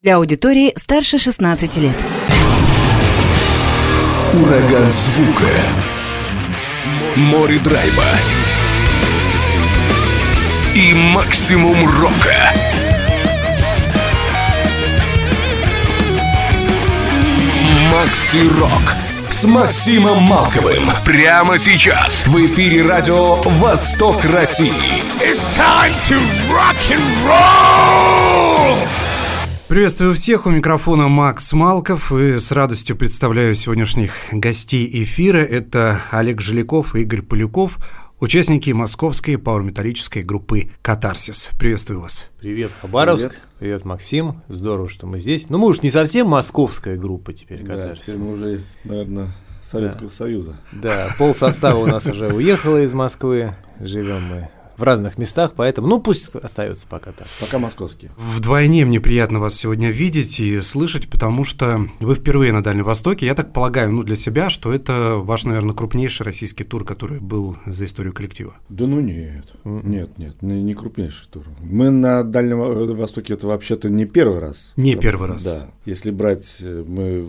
Для аудитории старше 16 лет. Ураган звука. Море драйва. И максимум рока. Макси Рок с Максимом Малковым. Прямо сейчас в эфире радио «Восток России». It's time to rock and roll! Приветствую всех, у микрофона Макс Малков и с радостью представляю сегодняшних гостей эфира. Это Олег Жиляков и Игорь Поляков, участники московской пауэрметаллической группы «Катарсис». Приветствую вас. Привет, Хабаровск. Привет. Привет, Максим. Здорово, что мы здесь. Ну, мы уж не совсем московская группа теперь, Да, теперь мы уже, наверное, Советского да. Союза. Да, пол состава у нас уже уехало из Москвы. Живем мы в разных местах, поэтому, ну, пусть остается пока так. Пока московские. Вдвойне мне приятно вас сегодня видеть и слышать, потому что вы впервые на Дальнем Востоке. Я так полагаю, ну, для себя, что это ваш, наверное, крупнейший российский тур, который был за историю коллектива. Да ну нет, нет, нет, не, не крупнейший тур. Мы на Дальнем Востоке это вообще-то не первый раз. Не первый раз. Да, если брать, мы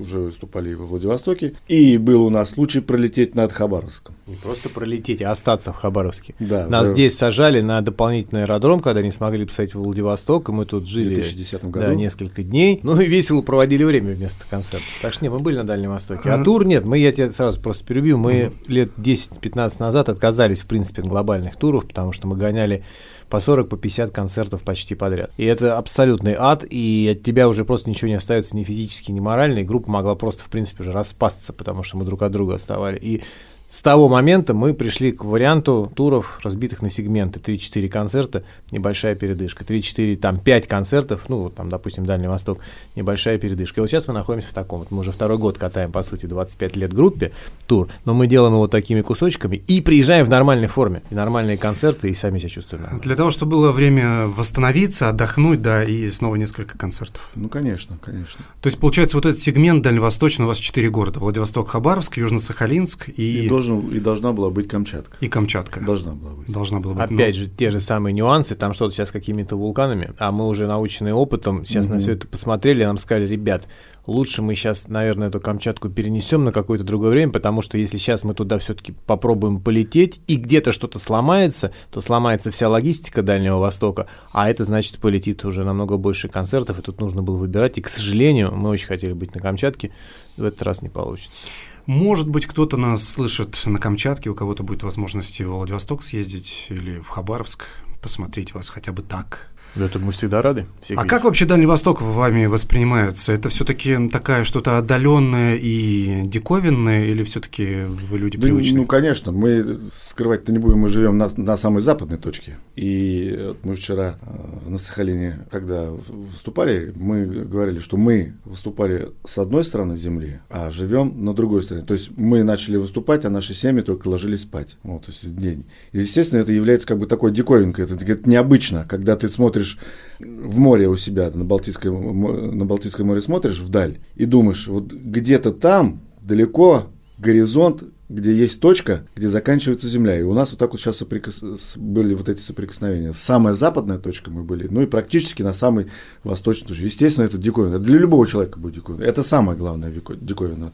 уже выступали во Владивостоке, и был у нас случай пролететь над Хабаровском. Не просто пролететь, а остаться в Хабаровске. Да. Нас здесь сажали на дополнительный аэродром, когда не смогли посадить в Владивосток, и мы тут жили 2010 году. Да, несколько дней. Ну и весело проводили время вместо концерта. Так что не, мы были на Дальнем Востоке. А тур нет, мы, я тебя сразу просто перебью, мы лет 10-15 назад отказались, в принципе, от глобальных туров, потому что мы гоняли по 40, по 50 концертов почти подряд. И это абсолютный ад, и от тебя уже просто ничего не остается ни физически, ни морально, и группа могла просто, в принципе, уже распасться, потому что мы друг от друга оставали. И с того момента мы пришли к варианту туров, разбитых на сегменты. 3-4 концерта, небольшая передышка. 3-4, там, 5 концертов, ну, вот там, допустим, Дальний Восток, небольшая передышка. И вот сейчас мы находимся в таком. Вот мы уже второй год катаем, по сути, 25 лет группе тур, но мы делаем его такими кусочками и приезжаем в нормальной форме. И нормальные концерты, и сами себя чувствуем нормально. Для того, чтобы было время восстановиться, отдохнуть, да, и снова несколько концертов. Ну, конечно, конечно. То есть, получается, вот этот сегмент дальневосточный у вас 4 города. Владивосток, Хабаровск, Южно-Сахалинск и... И должен, и должна была быть Камчатка. И Камчатка. Должна была быть. Должна была быть. Опять ну... же, те же самые нюансы, там что-то сейчас какими-то вулканами, а мы уже наученные опытом, сейчас mm-hmm. на все это посмотрели, нам сказали, ребят, лучше мы сейчас, наверное, эту Камчатку перенесем на какое-то другое время, потому что если сейчас мы туда все-таки попробуем полететь, и где-то что-то сломается, то сломается вся логистика Дальнего Востока, а это значит полетит уже намного больше концертов, и тут нужно было выбирать, и, к сожалению, мы очень хотели быть на Камчатке, в этот раз не получится. Может быть, кто-то нас слышит на Камчатке, у кого-то будет возможность в Владивосток съездить или в Хабаровск, посмотреть вас хотя бы так. Это мы всегда рады. а видеть. как вообще Дальний Восток вами воспринимается? Это все-таки такая что-то отдаленное и диковинное, или все-таки вы люди привычные? Ну, ну, конечно, мы скрывать-то не будем, мы живем на, на самой западной точке. И мы вчера э, на Сахалине, когда выступали, мы говорили, что мы выступали с одной стороны земли, а живем на другой стороне. То есть мы начали выступать, а наши семьи только ложились спать. Вот, то есть день. И, естественно, это является как бы такой диковинкой. Это, это необычно, когда ты смотришь смотришь в море у себя, на Балтийское, на Балтийское море смотришь вдаль и думаешь, вот где-то там, далеко, горизонт, где есть точка, где заканчивается Земля. И у нас вот так вот сейчас соприкос... были вот эти соприкосновения. Самая западная точка мы были, ну и практически на самой восточной точке. Естественно, это диковина. Для любого человека будет диковина. Это самое главное диковина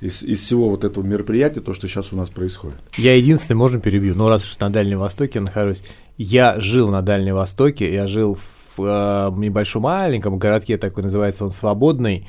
из, из всего вот этого мероприятия, то, что сейчас у нас происходит. Я единственный, можно перебью, но раз уж на Дальнем Востоке нахожусь, я жил на Дальнем Востоке, я жил в э, небольшом маленьком городке, такой называется он Свободный,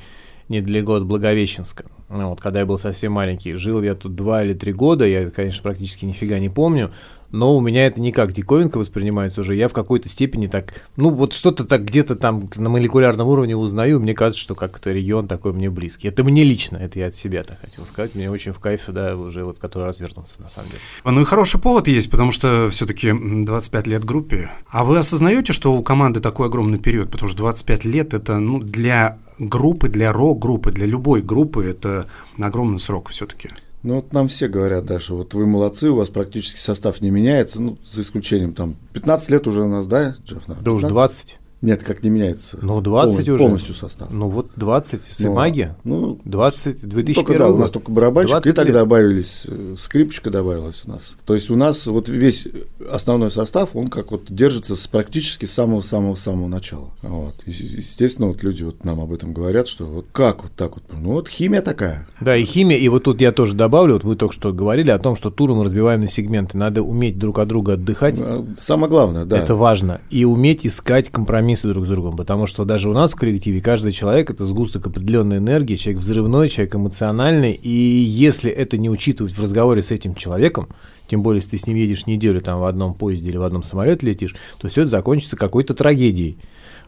недалеко от Благовещенска. Ну, вот, когда я был совсем маленький. Жил я тут два или три года, я, конечно, практически нифига не помню, но у меня это не как диковинка воспринимается уже. Я в какой-то степени так, ну, вот что-то так где-то там на молекулярном уровне узнаю, мне кажется, что как-то регион такой мне близкий. Это мне лично, это я от себя так хотел сказать. Мне очень в кайф сюда уже вот который раз вернуться, на самом деле. Ну и хороший повод есть, потому что все-таки 25 лет группе. А вы осознаете, что у команды такой огромный период? Потому что 25 лет это, ну, для группы, для рок-группы, для любой группы это огромный срок все-таки. Ну вот нам все говорят, да, что вот вы молодцы, у вас практически состав не меняется, ну, за исключением там 15 лет уже у нас, да, Джефф? Да уж 20. Нет, как не меняется. Ну, 20 полностью, уже. Полностью состав. Ну вот 20 с Ну, Имаги. Ну, 20, 2001 только, да, у нас только барабанщик, 20 и так лет. добавились, э, скрипочка добавилась у нас. То есть у нас вот весь основной состав, он как вот держится с практически самого-самого-самого начала. Вот. И, естественно, вот люди вот нам об этом говорят, что вот как вот так вот, ну вот химия такая. Да, и химия, и вот тут я тоже добавлю, вот вы только что говорили о том, что туры мы разбиваем на сегменты, надо уметь друг от друга отдыхать, Самое главное, да. это важно, и уметь искать компромиссы друг с другом, потому что даже у нас в коллективе каждый человек – это сгусток определенной энергии, человек взрывной, человек эмоциональный, и если это не учитывать в разговоре с этим человеком, тем более, если ты с ним едешь неделю там в одном поезде или в одном самолете летишь, то все это закончится какой-то трагедией.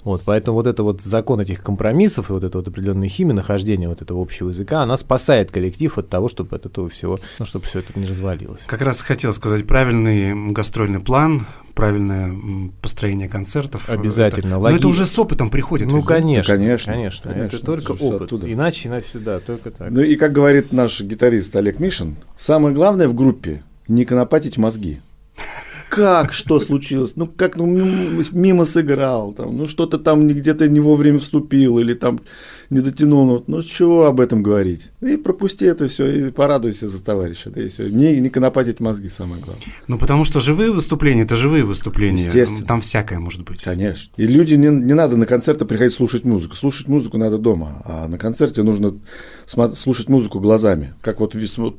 Вот, поэтому вот это вот закон этих компромиссов и вот это вот определенная химия, нахождение вот этого общего языка, она спасает коллектив от того, чтобы от этого всего, ну, чтобы все это не развалилось. Как раз хотел сказать, правильный гастрольный план, правильное построение концертов. Обязательно. Это, но это уже с опытом приходит. Ну, ведь, да? конечно, конечно, конечно, конечно, это только это опыт. оттуда. Иначе на сюда, только так. Ну и как говорит наш гитарист Олег Мишин, самое главное в группе не конопатить мозги. Как, что случилось? Ну, как, ну, мимо сыграл, там, ну, что-то там где-то не вовремя вступил или там не дотянул. Ну, ну, чего об этом говорить? И пропусти это все, и порадуйся за товарища, да и все. Не, не конопатить мозги самое главное. Ну, потому что живые выступления – это живые выступления. Естественно. Там всякое может быть. Конечно. И люди не, не надо на концерты приходить слушать музыку. Слушать музыку надо дома, а на концерте нужно слушать музыку глазами. Как вот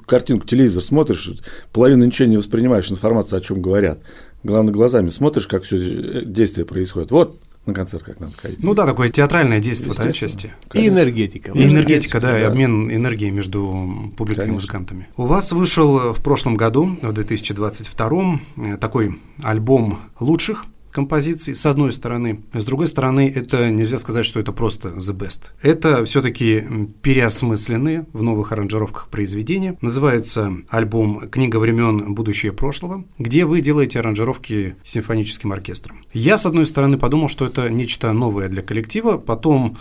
картинку, телевизор смотришь, половину ничего не воспринимаешь, информацию о чем говорят. Главное, глазами смотришь, как все действие происходит. Вот на концерт как надо ходить. Ну да, такое театральное действие, да, отчасти. И энергетика. И энергетика, да, и да. обмен энергией между публикой и Конечно. музыкантами. У вас вышел в прошлом году, в 2022, э, такой альбом лучших композиций, с одной стороны. С другой стороны, это нельзя сказать, что это просто the best. Это все-таки переосмысленные в новых аранжировках произведения. Называется альбом «Книга времен. Будущее прошлого», где вы делаете аранжировки с симфоническим оркестром. Я, с одной стороны, подумал, что это нечто новое для коллектива, потом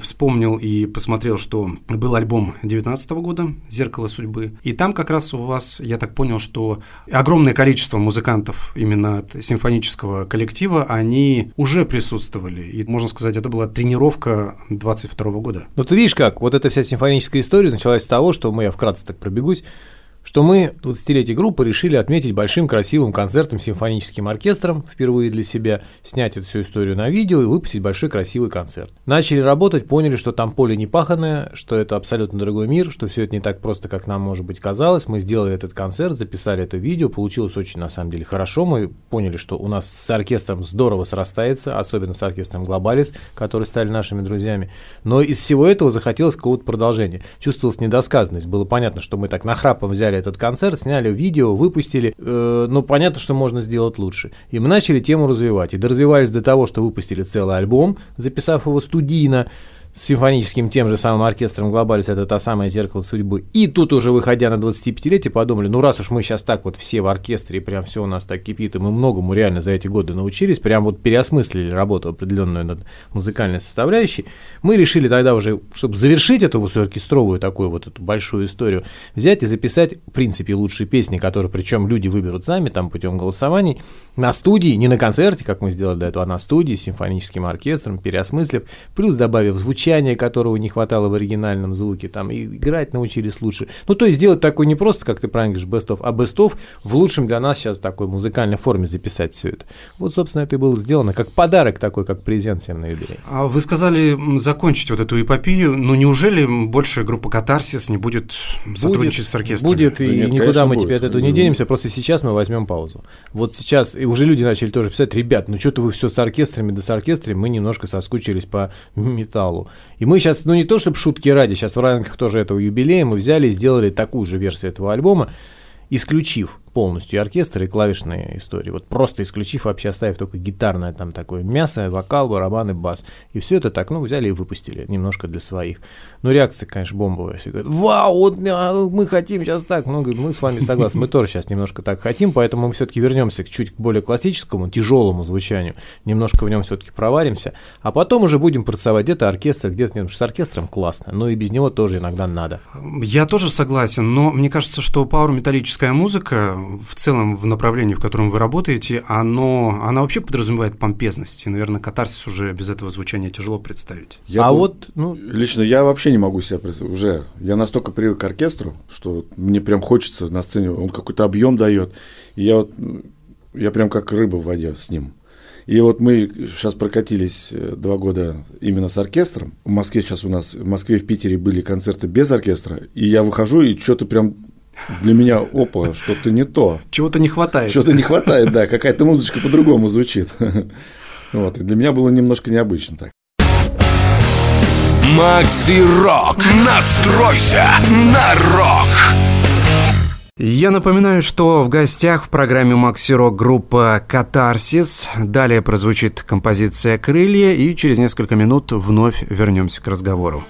вспомнил и посмотрел, что был альбом 2019 года «Зеркало судьбы», и там как раз у вас, я так понял, что огромное количество музыкантов именно от симфонического коллектива, они уже присутствовали, и, можно сказать, это была тренировка 22 года. Ну, ты видишь как, вот эта вся симфоническая история началась с того, что мы, я вкратце так пробегусь, что мы 20-летие группы решили отметить большим красивым концертом с симфоническим оркестром впервые для себя, снять эту всю историю на видео и выпустить большой красивый концерт. Начали работать, поняли, что там поле не паханное, что это абсолютно другой мир, что все это не так просто, как нам, может быть, казалось. Мы сделали этот концерт, записали это видео, получилось очень, на самом деле, хорошо. Мы поняли, что у нас с оркестром здорово срастается, особенно с оркестром Глобалис, которые стали нашими друзьями. Но из всего этого захотелось какого-то продолжения. Чувствовалась недосказанность. Было понятно, что мы так нахрапом взяли этот концерт, сняли видео, выпустили. Э, но понятно, что можно сделать лучше. И мы начали тему развивать. И доразвивались до того, что выпустили целый альбом, записав его студийно с симфоническим тем же самым оркестром Глобалис, это та самая «Зеркало судьбы». И тут уже, выходя на 25-летие, подумали, ну раз уж мы сейчас так вот все в оркестре, и прям все у нас так кипит, и мы многому реально за эти годы научились, прям вот переосмыслили работу определенную над музыкальной составляющей, мы решили тогда уже, чтобы завершить эту всю оркестровую такую вот эту большую историю, взять и записать, в принципе, лучшие песни, которые, причем люди выберут сами, там, путем голосований, на студии, не на концерте, как мы сделали до этого, а на студии с симфоническим оркестром, переосмыслив, плюс добавив звучание, которого не хватало в оригинальном звуке, там, и играть научились лучше. Ну, то есть сделать такой не просто, как ты правильно говоришь, best of, а best of в лучшем для нас сейчас такой музыкальной форме записать все это. Вот, собственно, это и было сделано, как подарок такой, как презент всем на юбилей. А вы сказали закончить вот эту эпопею, но неужели больше группа «Катарсис» не будет сотрудничать с оркестром? Будет, и Да нет, никуда мы будет. теперь от этого не денемся, просто сейчас мы возьмем паузу. Вот сейчас, и уже люди начали тоже писать, ребят, ну что-то вы все с оркестрами, да с оркестрами, мы немножко соскучились по металлу. И мы сейчас, ну не то чтобы шутки ради, сейчас в рамках тоже этого юбилея мы взяли и сделали такую же версию этого альбома, исключив полностью и оркестр, и клавишные истории. Вот просто исключив, вообще оставив только гитарное там такое мясо, вокал, барабаны, бас. И все это так, ну, взяли и выпустили немножко для своих. Ну, реакция, конечно, бомбовая. Все говорят, вау, вот а, мы хотим сейчас так. Ну, мы с вами согласны, мы тоже сейчас немножко так хотим, поэтому мы все-таки вернемся к чуть более классическому, тяжелому звучанию, немножко в нем все-таки проваримся, а потом уже будем процевать где-то оркестр, где-то нет, что с оркестром классно, но и без него тоже иногда надо. Я тоже согласен, но мне кажется, что пауэр-металлическая музыка в целом в направлении, в котором вы работаете, оно, она вообще подразумевает помпезность. И, наверное, катарсис уже без этого звучания тяжело представить. Я а тут- вот, ну, Лично я вообще не могу себя представить. Уже я настолько привык к оркестру, что мне прям хочется на сцене, он какой-то объем дает. И я вот, я прям как рыба в воде с ним. И вот мы сейчас прокатились э, два года именно с оркестром. В Москве сейчас у нас, в Москве и в Питере были концерты без оркестра. И я выхожу, и что-то прям для меня, опа, что-то не то. Чего-то не хватает. Что-то не хватает, да, какая-то музычка по-другому звучит. Вот, и для меня было немножко необычно так. Макси Рок. Настройся на рок. Я напоминаю, что в гостях в программе Макси Рок группа «Катарсис». Далее прозвучит композиция «Крылья», и через несколько минут вновь вернемся к разговору.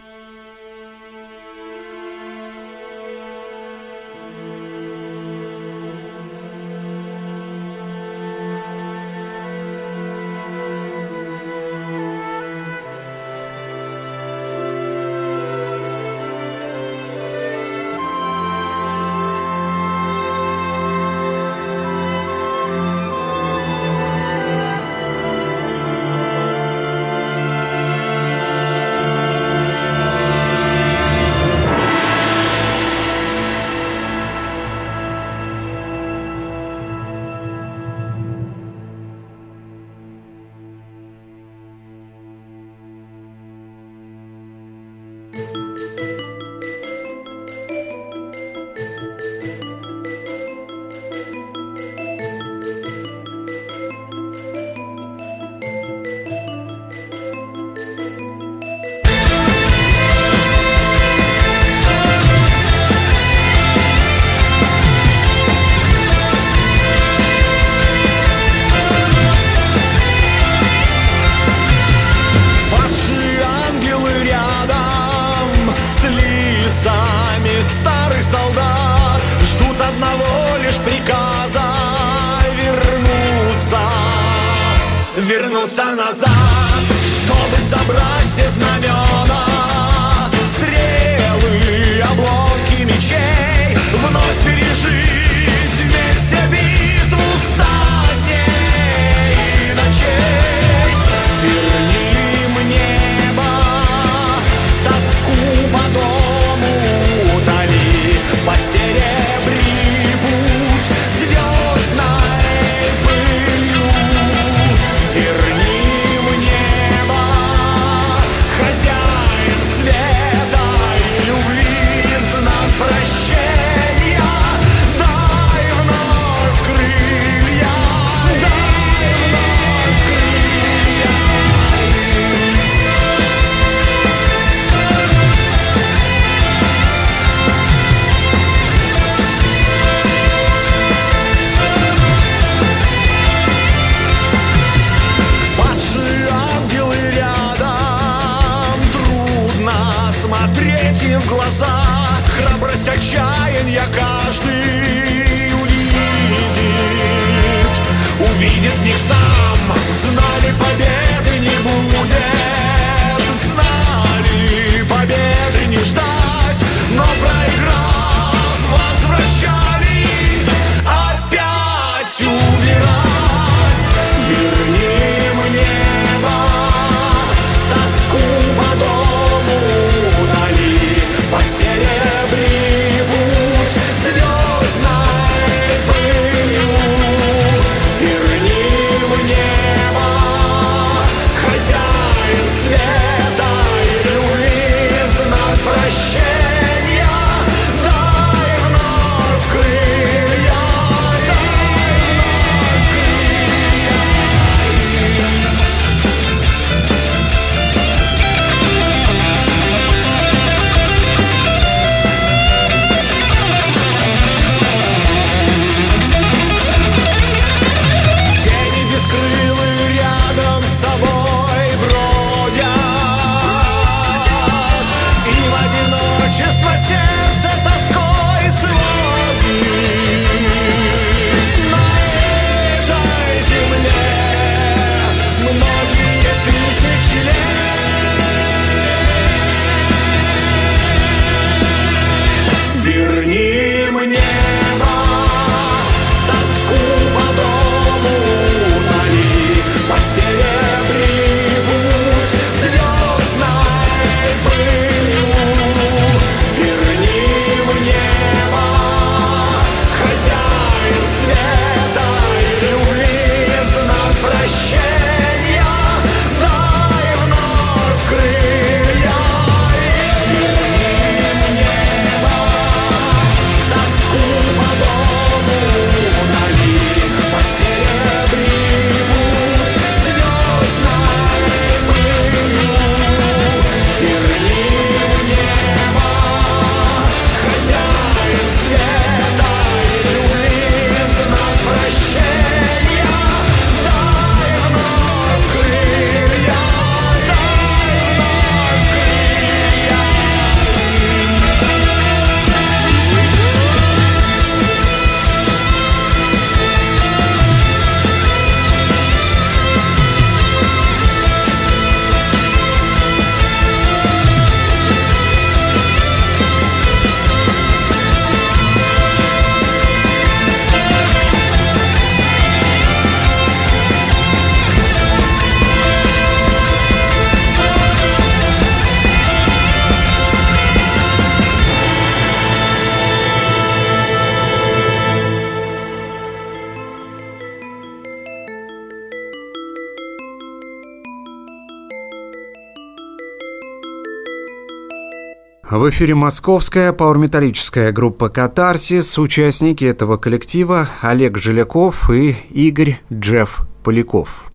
В эфире московская пауэрметаллическая группа «Катарсис». Участники этого коллектива Олег Желяков и Игорь Джефф Поляков.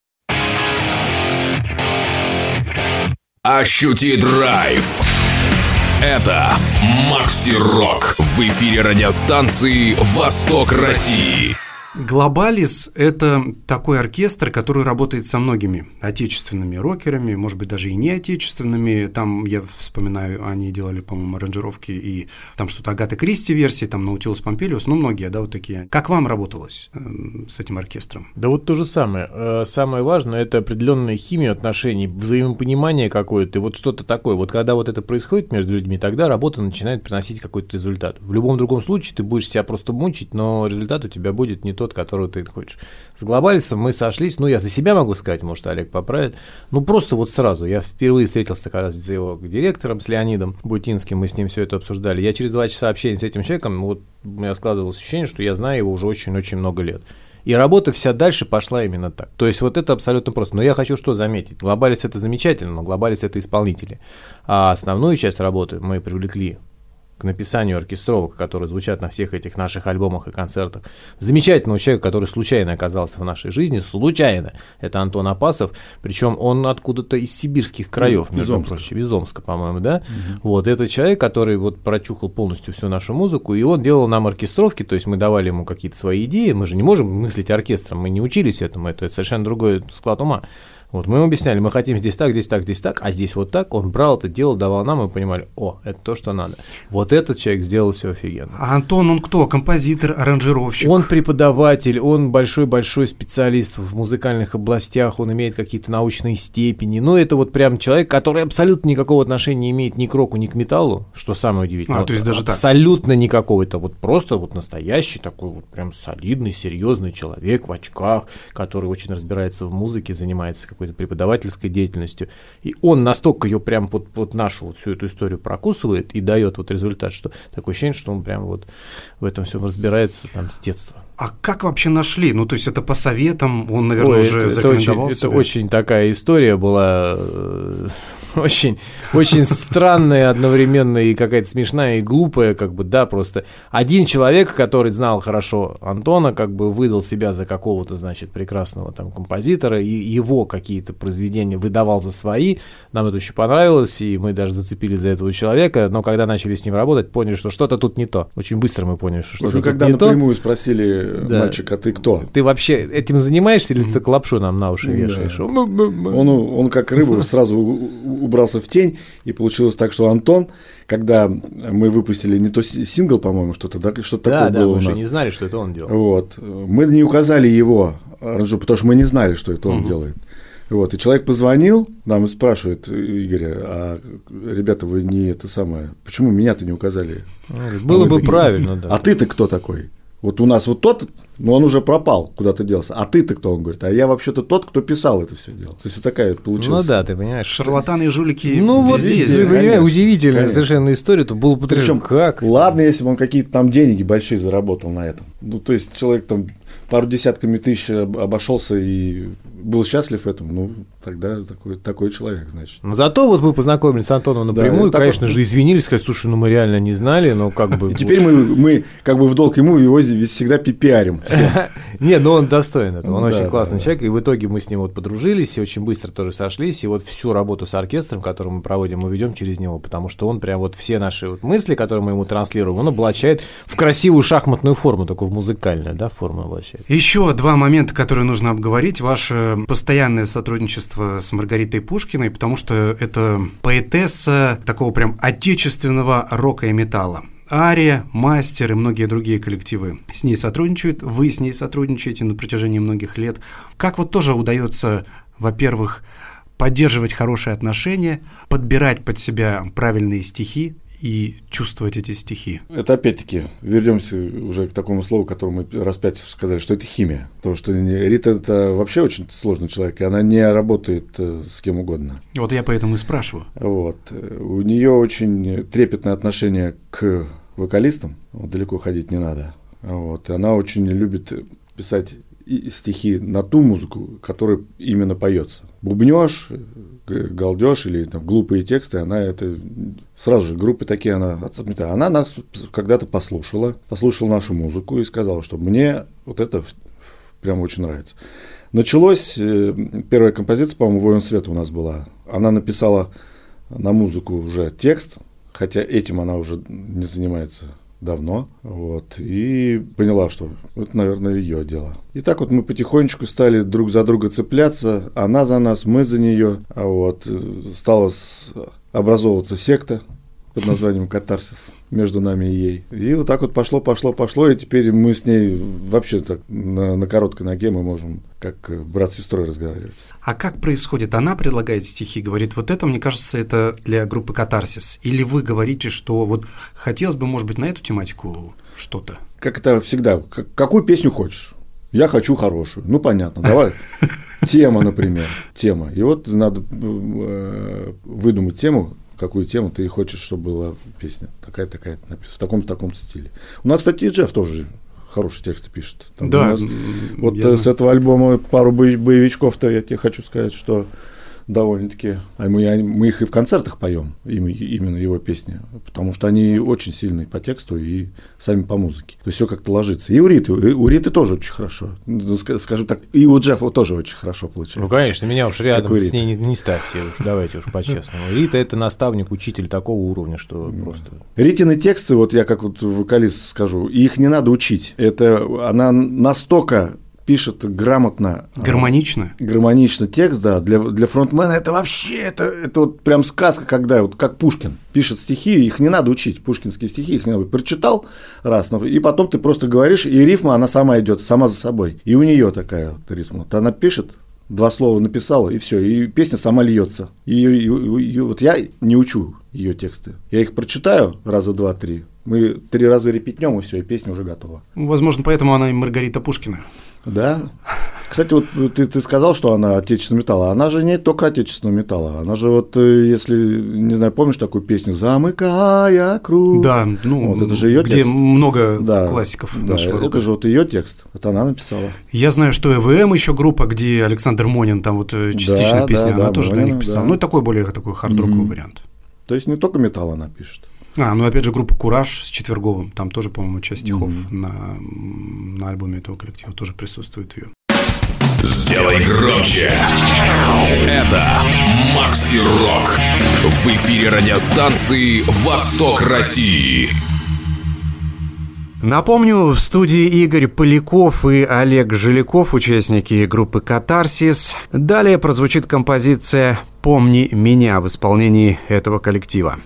Ощути драйв. Это Макси Рок в эфире радиостанции «Восток России». Глобалис – это такой оркестр, который работает со многими отечественными рокерами, может быть, даже и не отечественными. Там, я вспоминаю, они делали, по-моему, аранжировки и там что-то Агаты Кристи версии, там Наутилус Помпелиус, ну, многие, да, вот такие. Как вам работалось э, с этим оркестром? Да вот то же самое. Э, самое важное – это определенная химия отношений, взаимопонимание какое-то, и вот что-то такое. Вот когда вот это происходит между людьми, тогда работа начинает приносить какой-то результат. В любом другом случае ты будешь себя просто мучить, но результат у тебя будет не тот, которого ты хочешь. С глобалисом мы сошлись, ну, я за себя могу сказать, может, Олег поправит, ну, просто вот сразу. Я впервые встретился когда с его директором, с Леонидом Бутинским, мы с ним все это обсуждали. Я через два часа общения с этим человеком, вот у меня складывалось ощущение, что я знаю его уже очень-очень много лет. И работа вся дальше пошла именно так. То есть вот это абсолютно просто. Но я хочу что заметить. Глобалис это замечательно, но Глобалис это исполнители. А основную часть работы мы привлекли к написанию оркестровок, которые звучат на всех этих наших альбомах и концертах. Замечательного человека, который случайно оказался в нашей жизни, случайно. Это Антон Апасов, причем он откуда-то из сибирских краев, из, между прочим, из Омска, по-моему, да? Угу. Вот, это человек, который вот прочухал полностью всю нашу музыку, и он делал нам оркестровки, то есть мы давали ему какие-то свои идеи, мы же не можем мыслить оркестром, мы не учились этому, это совершенно другой склад ума. Вот мы ему объясняли, мы хотим здесь так, здесь так, здесь так, а здесь вот так. Он брал это дело, давал нам, и мы понимали, о, это то, что надо. Вот этот человек сделал все офигенно. А Антон, он кто? Композитор, аранжировщик? Он преподаватель, он большой-большой специалист в музыкальных областях, он имеет какие-то научные степени. Ну, это вот прям человек, который абсолютно никакого отношения не имеет ни к року, ни к металлу, что самое удивительное. А, то есть даже абсолютно так? никакого. Это вот просто вот настоящий такой вот прям солидный, серьезный человек в очках, который очень разбирается в музыке, занимается какой-то преподавательской деятельностью. И он настолько ее прям вот, вот нашу вот всю эту историю прокусывает и дает вот результат, что такое ощущение, что он прям вот в этом всем разбирается там с детства. А как вообще нашли? Ну, то есть это по советам, он, наверное, Ой, уже это, это очень, это очень такая история была, э, очень, очень странная одновременно и какая-то смешная и глупая, как бы, да, просто один человек, который знал хорошо Антона, как бы выдал себя за какого-то, значит, прекрасного там композитора, и его какие-то произведения выдавал за свои, нам это очень понравилось, и мы даже зацепили за этого человека, но когда начали с ним работать, поняли, что что-то тут не то. Очень быстро мы поняли, что что-то когда тут не напрямую то. спросили, да. мальчик, а ты кто? Ты вообще этим занимаешься или ты лапшу нам на уши вешаешь? Он, он как рыбу сразу убрался в тень, и получилось так, что Антон, когда мы выпустили не то сингл, по-моему, что-то, да, что-то да, такое да, было мы у нас. не знали, что это он делал. Вот. Мы не указали его аранжу, потому что мы не знали, что это он угу. делает. Вот, и человек позвонил нам и спрашивает Игоря, а ребята, вы не это самое, почему меня-то не указали? Было а бы такие, правильно, да. А ты-то кто такой? Вот у нас вот тот, но он уже пропал, куда-то делся. А ты-то кто? Он говорит, а я вообще-то тот, кто писал это все дело. То есть такая получилась. Ну да, ты понимаешь. Шарлатаны и жулики Ну вот, здесь, ты понимаешь, удивительная конечно. совершенно история, то было потрясающе. как? Ладно, если бы он какие-то там деньги большие заработал на этом. Ну, то есть человек там пару десятками тысяч обошелся и был счастлив этому, ну, тогда такой, такой человек, значит. Но зато вот мы познакомились с Антоном напрямую, да, конечно вот... же, извинились, сказать, слушай, ну мы реально не знали, но как бы... И теперь мы, мы как бы в долг ему его всегда пиарим. Нет, ну он достоин этого, он очень классный человек, и в итоге мы с ним вот подружились, и очень быстро тоже сошлись, и вот всю работу с оркестром, которую мы проводим, мы ведем через него, потому что он прям вот все наши вот мысли, которые мы ему транслируем, он облачает в красивую шахматную форму, такую в музыкальную, да, форму облачает. Еще два момента, которые нужно обговорить. Ваше постоянное сотрудничество с Маргаритой Пушкиной, потому что это поэтесса такого прям отечественного рока и металла. Ария, Мастер и многие другие коллективы с ней сотрудничают, вы с ней сотрудничаете на протяжении многих лет. Как вот тоже удается, во-первых, поддерживать хорошие отношения, подбирать под себя правильные стихи, и чувствовать эти стихи. Это опять-таки, вернемся уже к такому слову, которому мы раз пять сказали, что это химия. Потому что Рита это вообще очень сложный человек, и она не работает э, с кем угодно. Вот я поэтому и спрашиваю. Вот. У нее очень трепетное отношение к вокалистам, вот, далеко ходить не надо. Вот. И она очень любит писать стихи на ту музыку, которая именно поется. Бубнешь, галдеж или там глупые тексты, она это Сразу же группы такие она отметала. Она нас когда-то послушала, послушала нашу музыку и сказала, что мне вот это прям очень нравится. Началось, э, первая композиция, по-моему, «Воин света» у нас была. Она написала на музыку уже текст, хотя этим она уже не занимается давно, вот, и поняла, что это, наверное, ее дело. И так вот мы потихонечку стали друг за друга цепляться, она за нас, мы за нее, а вот, э, стала образовываться секта под названием «Катарсис» между нами и ей. И вот так вот пошло, пошло, пошло, и теперь мы с ней вообще так на, на короткой ноге мы можем как брат с сестрой разговаривать. А как происходит? Она предлагает стихи, говорит, вот это, мне кажется, это для группы «Катарсис». Или вы говорите, что вот хотелось бы, может быть, на эту тематику что-то? Как это всегда, какую песню хочешь? Я хочу хорошую. Ну, понятно, давай. Тема, например, тема. И вот надо э, выдумать тему, какую тему ты хочешь, чтобы была песня. Такая-такая, в таком-таком стиле. У нас, кстати, и Джефф тоже хорошие тексты пишет. Там да, нас, вот с этого альбома пару боевичков-то я тебе хочу сказать, что довольно-таки. А мы, мы их и в концертах поем, именно его песни, потому что они очень сильные по тексту и сами по музыке. То есть все как-то ложится. И у Риты, и у Риты тоже очень хорошо. Ну, скажем так, и у Джеффа тоже очень хорошо получается. Ну, конечно, меня уж рядом с ней не, не ставьте, уж давайте уж по-честному. Рита – это наставник, учитель такого уровня, что просто… Ритины тексты, вот я как вот вокалист скажу, их не надо учить. Это она настолько пишет грамотно. А, гармонично. Гармонично текст, да. Для, для фронтмена это вообще, это, это вот прям сказка, когда вот как Пушкин пишет стихи, их не надо учить, пушкинские стихи, их не надо. Прочитал раз, и потом ты просто говоришь, и рифма, она сама идет, сама за собой. И у нее такая вот рифма. Вот она пишет, два слова написала, и все, и песня сама льется. И, и, и, и вот я не учу ее тексты. Я их прочитаю раза два-три. Мы три раза репетнем, и все, и песня уже готова. Возможно, поэтому она и Маргарита Пушкина. Да. Кстати, вот ты, ты сказал, что она отечественного металла. Она же не только отечественного металла. Она же вот, э, если, не знаю, помнишь такую песню «Замыкая круг»? Да, ну, вот, это же ее где текст. много да, классиков да, нашего Это рока. же вот ее текст. Это она написала. Я знаю, что ЭВМ еще группа, где Александр Монин, там вот э, частично да, песня, да, она да, тоже Монин, для них писала. Да. Ну, это такой более такой хард-роковый mm-hmm. вариант. То есть не только металл она пишет. А, ну опять же группа Кураж с Четверговым, там тоже, по-моему, часть стихов mm-hmm. на, на альбоме этого коллектива тоже присутствует ее. Сделай громче. Это Макси Рок. В эфире радиостанции «Восток России». Напомню, в студии Игорь Поляков и Олег Жиляков, участники группы «Катарсис». Далее прозвучит композиция «Помни меня» в исполнении этого коллектива.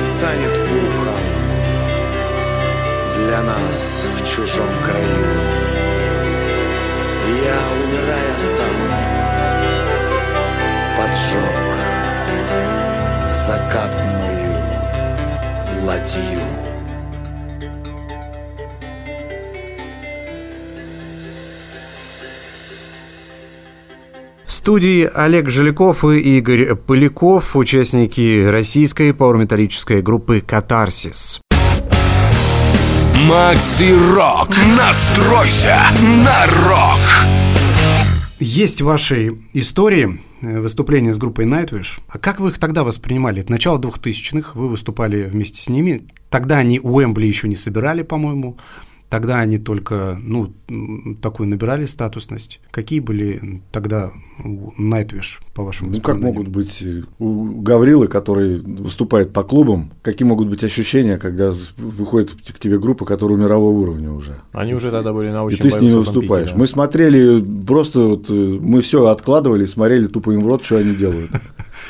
Станет пухом Для нас в чужом краю. Я, умирая сам Поджег закатную ладью студии Олег Жиляков и Игорь Поляков, участники российской пауэрметаллической группы «Катарсис». Макси Рок. Настройся на рок. Есть в вашей истории э, выступления с группой Nightwish. А как вы их тогда воспринимали? Это начало 2000-х, вы выступали вместе с ними. Тогда они Уэмбли еще не собирали, по-моему. Тогда они только, ну, такую набирали статусность. Какие были тогда Nightwish, по вашим Ну, как могут быть э, у Гаврилы, который выступает по клубам, какие могут быть ощущения, когда выходит к тебе группа, которая мирового уровня уже? Они уже тогда были на И очень ты с ними пике, выступаешь. да. Мы смотрели, просто вот, э, мы все откладывали, смотрели тупо им в рот, что они делают.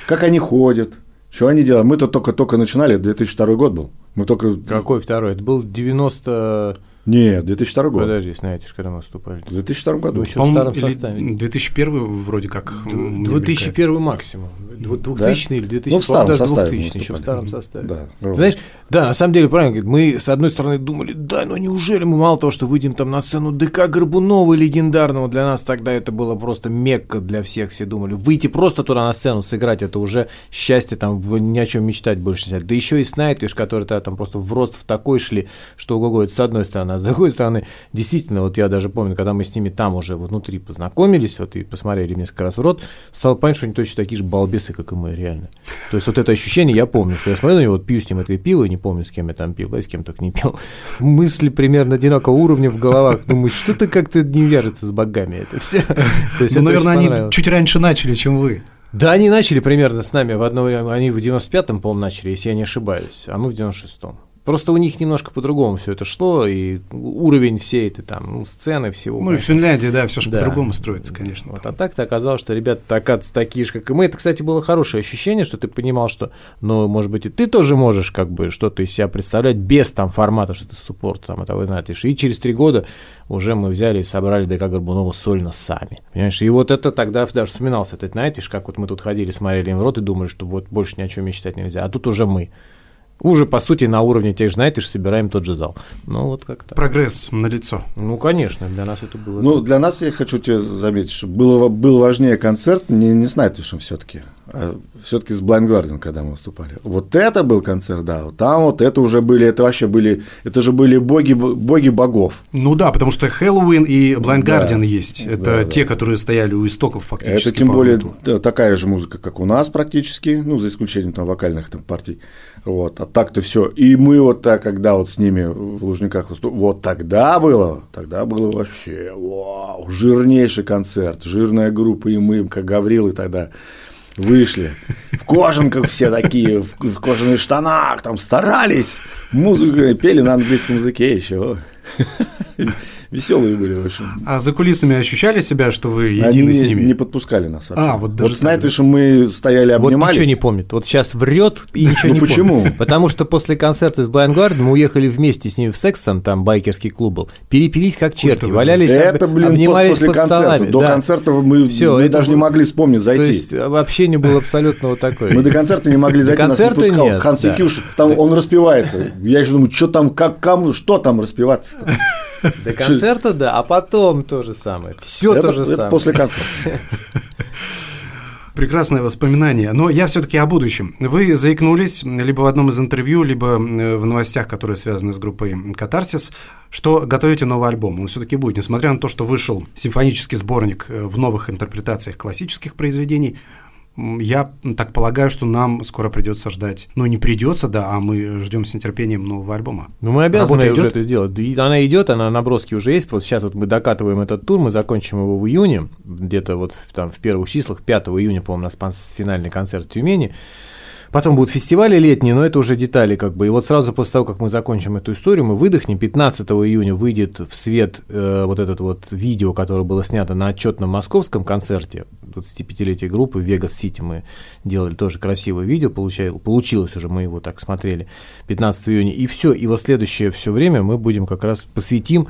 Как они ходят, что они делают. Мы-то только-только начинали, 2002 год был. Мы только... Какой второй? Это был 90... Не, 2002 год. Подожди, знаете, когда мы выступали. В 2002 году. Ну, еще в старом составе. 2001 вроде как. м, мне 2001 максимум. Дву- 2000 или 2000, Ну, в старом даже составе 2000, мы еще в старом составе. Да, ровно. Знаешь, да, на самом деле, правильно говорит, мы с одной стороны думали, да, ну неужели мы мало того, что выйдем там на сцену ДК Горбунова легендарного, для нас тогда это было просто мекка для всех, все думали, выйти просто туда на сцену, сыграть, это уже счастье, там ни о чем мечтать больше нельзя. Да еще и Снайтвиш, который тогда там просто в рост в такой шли, что ого это с одной стороны, а с другой стороны, действительно, вот я даже помню, когда мы с ними там уже внутри познакомились, вот и посмотрели несколько раз в рот, стало понятно, что они точно такие же балбесы, как и мы, реально. То есть вот это ощущение я помню, что я смотрю на него, вот пью с ним это пиво, и не помню, с кем я там пил, да, и с кем только не пил. Мысли примерно одинакового уровня в головах. Думаю, что-то как-то не вяжется с богами это все. Ну, наверное, они чуть раньше начали, чем вы. Да, они начали примерно с нами в одной, они в 95-м, по-моему, начали, если я не ошибаюсь, а мы в 96-м. Просто у них немножко по-другому все это шло, и уровень всей этой там ну, сцены всего. Ну и в конечно, Финляндии, да, все же Да. по-другому строится, конечно. вот, а так-то оказалось, что ребята оказывается такие же, как и мы. Это, кстати, было хорошее ощущение, что ты понимал, что, ну, может быть, и ты тоже можешь как бы что-то из себя представлять без там формата, что ты суппорт, там, это вы знаете. И через три года уже мы взяли и собрали ДК Горбунова сольно сами. Понимаешь, и вот это тогда даже вспоминался этот Найтиш, как вот мы тут ходили, смотрели им в рот и думали, что вот больше ни о чем мечтать нельзя. А тут уже мы. Уже, по сути, на уровне тех же Найтиш собираем тот же зал. Ну, вот как-то. Прогресс на лицо. Ну, конечно, для нас это было. Ну, для нас, я хочу тебе заметить, что было, был важнее концерт не, не с Найтвишем все-таки, все-таки с Blind Guardian, когда мы выступали. Вот это был концерт, да, вот там вот это уже были, это вообще были, это же были боги, боги богов. Ну да, потому что Хэллоуин и Blind Да. Guardian есть. Это Да, да. те, которые стояли у истоков фактически. Это тем более да, такая же музыка, как у нас практически, ну, за исключением там вокальных там партий. Вот, а так-то все. И мы вот так, когда вот с ними в Лужниках выступали, вот тогда было, тогда было вообще, вау, жирнейший концерт, жирная группа, и мы, как Гаврилы тогда, вышли в кожанках все такие, в, в кожаных штанах, там старались, музыку пели на английском языке еще. Веселые были, в общем. А за кулисами ощущали себя, что вы Они едины с ними? не подпускали нас вообще. А, вот даже с так, Найтвишем мы стояли, Вот обнимались. ничего не помнит. Вот сейчас врет и ничего Ну не почему? помнит. Потому что после концерта с Blind Guardian мы уехали вместе с ними в Секстон, там байкерский клуб был, перепились как черти, валялись, Это, блин, обнимались после под концерта. столами. До да. концерта мы, Всё, мы это даже не было- могли вспомнить зайти. То есть общение было абсолютно вот такое. мы до концерта не могли зайти, нас не концерта пускал. нет, да. Кюш, там он распевается. Я еще думаю, что там, как, кому, что там распеваться-то? До концерта, да, а потом то же самое. Все Это- то же это самое. после концерта. Прекрасное воспоминание. Но я все-таки о будущем. Вы заикнулись либо в одном из интервью, либо в новостях, которые связаны с группой Катарсис, что готовите новый альбом. Он все-таки будет, несмотря на то, что вышел симфонический сборник э, в новых интерпретациях классических произведений. Я так полагаю, что нам скоро придется ждать. Ну, не придется, да, а мы ждем с нетерпением нового альбома. Ну, мы обязаны Работа уже это сделать. Да она идет, она наброски уже есть. Просто сейчас вот мы докатываем этот тур, мы закончим его в июне, где-то вот там в первых числах, 5 июня, по-моему, у нас финальный концерт в Тюмени. Потом будут фестивали летние, но это уже детали как бы. И вот сразу после того, как мы закончим эту историю, мы выдохнем. 15 июня выйдет в свет э, вот это вот видео, которое было снято на отчетном московском концерте 25-летия группы в Вегас-Сити. Мы делали тоже красивое видео, получай- получилось уже, мы его так смотрели 15 июня. И все, и вот следующее все время мы будем как раз посвятим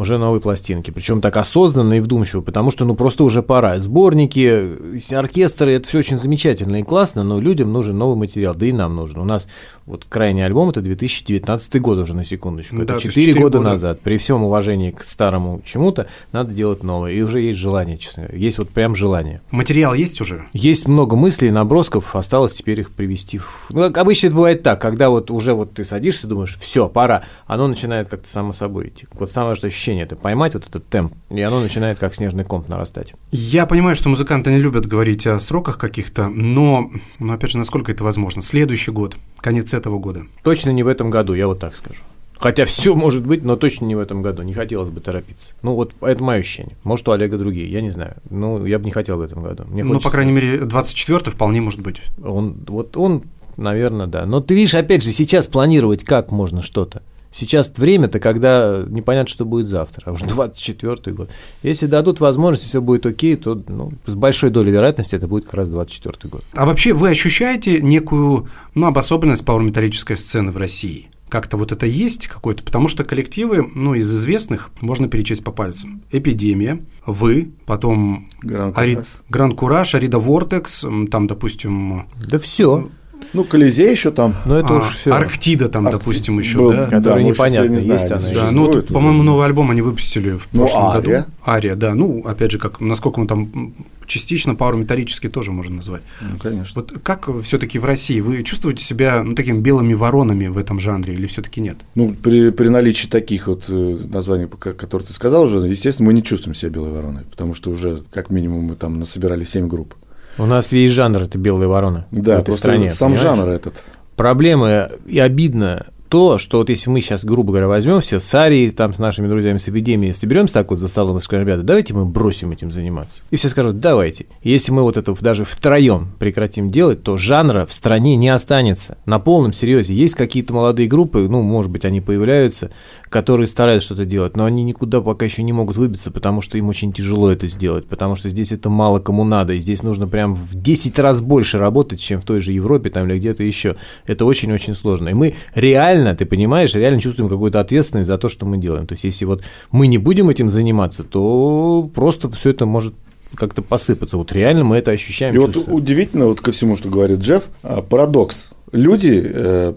уже новой пластинки. Причем так осознанно и вдумчиво, потому что ну просто уже пора. Сборники, оркестры, это все очень замечательно и классно, но людям нужен новый материал, да и нам нужен. У нас вот крайний альбом это 2019 год уже на секундочку. Да, это то есть 4 четыре года, года. назад. При всем уважении к старому чему-то надо делать новое. И уже есть желание, честно. Есть вот прям желание. Материал есть уже? Есть много мыслей, набросков, осталось теперь их привести. В... Ну, обычно это бывает так, когда вот уже вот ты садишься, думаешь, все, пора, оно начинает как-то само собой идти. Вот самое что ощущение, это поймать вот этот темп, и оно начинает как снежный комп нарастать. Я понимаю, что музыканты не любят говорить о сроках каких-то, но, но опять же, насколько это возможно? Следующий год, конец этого года. Точно не в этом году, я вот так скажу. Хотя все может быть, но точно не в этом году. Не хотелось бы торопиться. Ну, вот это мое ощущение. Может, у Олега другие, я не знаю. Ну, я бы не хотел в этом году. Мне ну, по крайней мере, 24 вполне может быть. Он, вот он, наверное, да. Но ты видишь, опять же, сейчас планировать как можно что-то. Сейчас время-то, когда непонятно, что будет завтра, а уже 24 год. Если дадут возможность, и все будет окей, то ну, с большой долей вероятности это будет как раз 24 год. А вообще вы ощущаете некую ну, обособленность пауэр-металлической сцены в России? Как-то вот это есть какой-то? Потому что коллективы, ну, из известных можно перечесть по пальцам. Эпидемия, вы, потом Гранд Ари- Кураж. Кураж, Арида Вортекс, там, допустим, Да все. Ну, Колизей еще там. Но это а, уж все. Арктида там, Арктид допустим, еще, был, да? Который мы сейчас, я непонятно, не знаю, есть она Да, ну, уже. по-моему, новый альбом они выпустили в Ну, прошлом «Ария». году. Ария, да. Ну, опять же, как, насколько мы там частично пару металлический тоже можно назвать. Ну, конечно. Вот как все-таки в России? Вы чувствуете себя ну, такими белыми воронами в этом жанре или все-таки нет? Ну, при, при наличии таких вот э, названий, которые ты сказал уже, естественно, мы не чувствуем себя белой вороной, потому что уже, как минимум, мы там насобирали 7 групп. У нас весь жанр это белые вороны в Да, этой просто стране. сам понимаешь? жанр этот. Проблема и обидно то, что вот если мы сейчас, грубо говоря, возьмем все с Арией, там с нашими друзьями с эпидемией, соберемся так вот за столом и скажем, ребята, давайте мы бросим этим заниматься. И все скажут, давайте. Если мы вот это даже втроем прекратим делать, то жанра в стране не останется. На полном серьезе. Есть какие-то молодые группы, ну, может быть, они появляются, которые стараются что-то делать, но они никуда пока еще не могут выбиться, потому что им очень тяжело это сделать, потому что здесь это мало кому надо, и здесь нужно прям в 10 раз больше работать, чем в той же Европе там или где-то еще. Это очень-очень сложно. И мы реально, ты понимаешь, реально чувствуем какую-то ответственность за то, что мы делаем. То есть, если вот мы не будем этим заниматься, то просто все это может как-то посыпаться. Вот реально мы это ощущаем, И вот чувствуем. удивительно, вот ко всему, что говорит Джефф, а, парадокс. Люди э,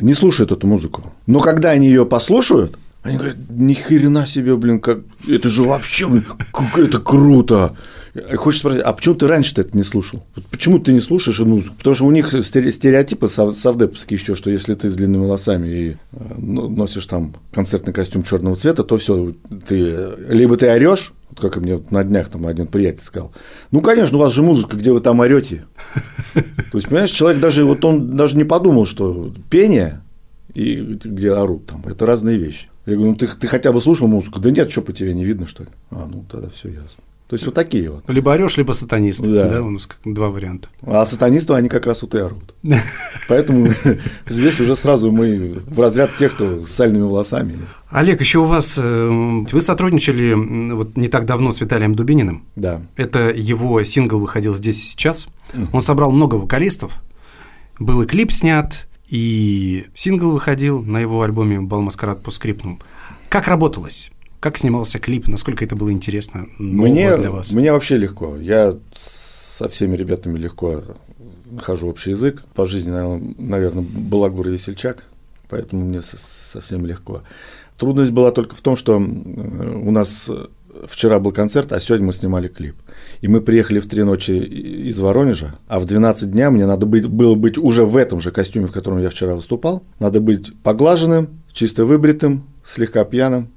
не слушают эту музыку, но когда они ее послушают, они говорят, ни хрена себе, блин, как это же вообще, блин, как это круто. Хочешь спросить, а почему ты раньше это не слушал? Почему ты не слушаешь музыку? Потому что у них стере- стереотипы совдеповские еще, что если ты с длинными волосами и э, ну, носишь там концертный костюм черного цвета, то все, ты либо ты орешь, вот как мне на днях там один приятель сказал, ну, конечно, у вас же музыка, где вы там орете. То есть, понимаешь, человек даже, вот он даже не подумал, что пение и где орут там, это разные вещи. Я говорю, ну ты, ты хотя бы слушал музыку? Да нет, что по тебе не видно, что ли? А, ну тогда все ясно. То есть вот такие вот. Либо орешь, либо сатанист. Да. Да. у нас как два варианта. А сатанисты, они как раз вот и орут. Поэтому здесь уже сразу мы в разряд тех, кто с сальными волосами. Олег, еще у вас, э, вы сотрудничали вот не так давно с Виталием Дубининым. Да. Это его сингл выходил здесь и сейчас. Он собрал много вокалистов. Был и клип снят, и сингл выходил на его альбоме «Бал Маскарад по скриптум». Как работалось? Как снимался клип? Насколько это было интересно Мне, для вас? мне вообще легко. Я со всеми ребятами легко нахожу общий язык. По жизни, наверное, балагур и весельчак, поэтому мне со- совсем легко. Трудность была только в том, что э, у нас вчера был концерт, а сегодня мы снимали клип. И мы приехали в три ночи из Воронежа, а в 12 дня мне надо быть, было быть уже в этом же костюме, в котором я вчера выступал. Надо быть поглаженным, чисто выбритым, слегка пьяным.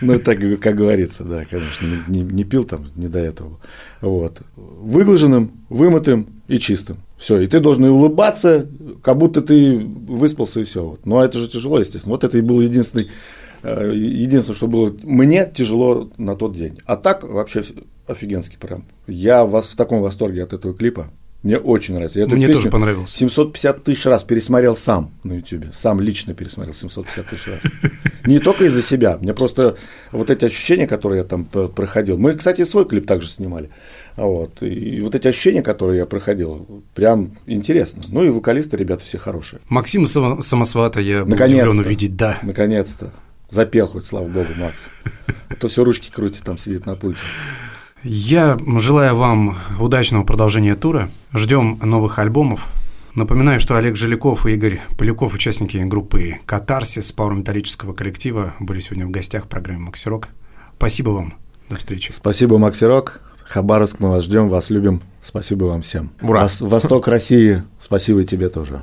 Ну, так, как говорится, да, конечно, не, не- пил там, не до этого. Вот. Выглаженным, вымытым и чистым. Все, и ты должен и улыбаться, как будто ты выспался и все. Вот. Но это же тяжело, естественно. Вот это и был единственный, э, единственное, что было мне тяжело на тот день. А так вообще офигенский прям. Я вас в таком восторге от этого клипа. Мне очень нравится. Я Мне тоже понравился. 750 тысяч раз пересмотрел сам на YouTube. Сам лично пересмотрел 750 тысяч раз. Не только из-за себя. Мне просто вот эти ощущения, которые я там проходил. Мы, кстати, свой клип также снимали. А Вот. И вот эти ощущения, которые я проходил, прям интересно. Ну и вокалисты, ребята, все хорошие. Максима Само- Самосвата я был удивлен увидеть, да. Наконец-то. Запел хоть, слава богу, Макс. А то все ручки крутит, там сидит на пульте. Я желаю вам удачного продолжения тура. Ждем новых альбомов. Напоминаю, что Олег Жиляков и Игорь Поляков, участники группы «Катарсис» пауэр-металлического коллектива, были сегодня в гостях в программе «Максирок». Спасибо вам. До встречи. Спасибо, Максирок. Хабаровск, мы вас ждем, вас любим. Спасибо вам всем. Ура. Вос- Восток России, спасибо и тебе тоже.